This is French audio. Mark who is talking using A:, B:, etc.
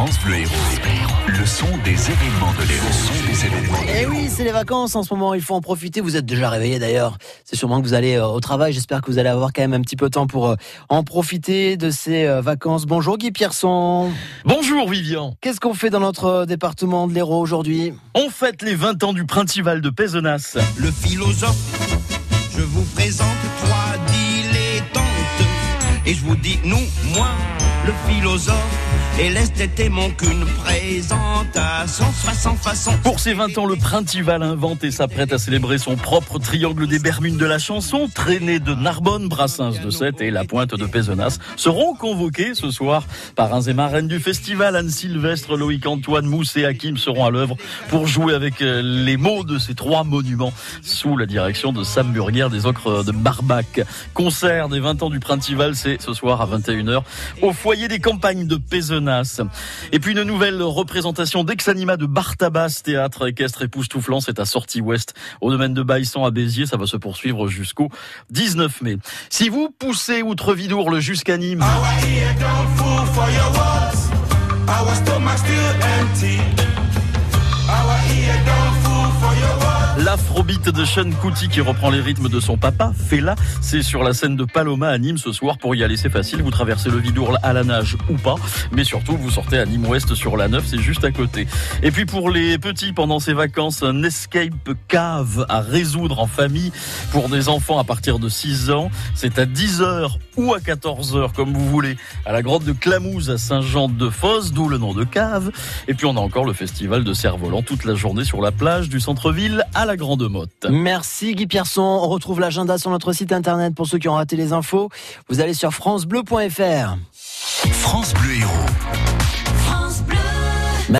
A: France Bleu Héros. Le son des événements de l'Héros. Le son des événements.
B: Eh oui, c'est les vacances en ce moment, il faut en profiter. Vous êtes déjà réveillé d'ailleurs. C'est sûrement que vous allez euh, au travail. J'espère que vous allez avoir quand même un petit peu de temps pour euh, en profiter de ces euh, vacances. Bonjour Guy Pierson.
C: Bonjour Vivian.
B: Qu'est-ce qu'on fait dans notre département de l'Hérault aujourd'hui?
C: On fête les 20 ans du Principal de Pézenas.
D: le philosophe. Je vous présente trois dilettantes. Et je vous dis, nous, moi, le philosophe. Et l'esthété mon qu'une présentation. Façon, façon.
C: Pour ses 20 ans, le Principal invente et s'apprête à célébrer son propre triangle des Bermudes de la chanson. Traîné de Narbonne, Brassens de Sète et La Pointe de Pézenas seront convoqués ce soir par un et marraine du festival. Anne Sylvestre, Loïc Antoine, Mousse et Hakim seront à l'œuvre pour jouer avec euh, les mots de ces trois monuments sous la direction de Sam Burger des Ocres de Barbac. Concert des 20 ans du Principal, c'est ce soir à 21h au foyer des campagnes de Pézenas. Et puis une nouvelle représentation d'Exanima de Bartabas, théâtre équestre époustouflant, c'est à Sortie Ouest, au domaine de Baïssan à Béziers, ça va se poursuivre jusqu'au 19 mai. Si vous poussez outre Vidourle jusqu'à Nîmes, L'afrobeat de Sean Kuti qui reprend les rythmes de son papa, Fela, c'est sur la scène de Paloma à Nîmes ce soir. Pour y aller, c'est facile. Vous traversez le Vidourle à la nage ou pas. Mais surtout, vous sortez à Nîmes Ouest sur la 9, c'est juste à côté. Et puis pour les petits, pendant ces vacances, un escape cave à résoudre en famille pour des enfants à partir de 6 ans. C'est à 10h ou à 14h, comme vous voulez, à la grotte de Clamouze à Saint-Jean-de-Fosse, d'où le nom de cave. Et puis on a encore le festival de cerf-volant toute la journée sur la plage du centre-ville à la Grande Motte.
B: Merci Guy Pierson. On retrouve l'agenda sur notre site internet pour ceux qui ont raté les infos. Vous allez sur francebleu.fr.
A: France Bleu Héros.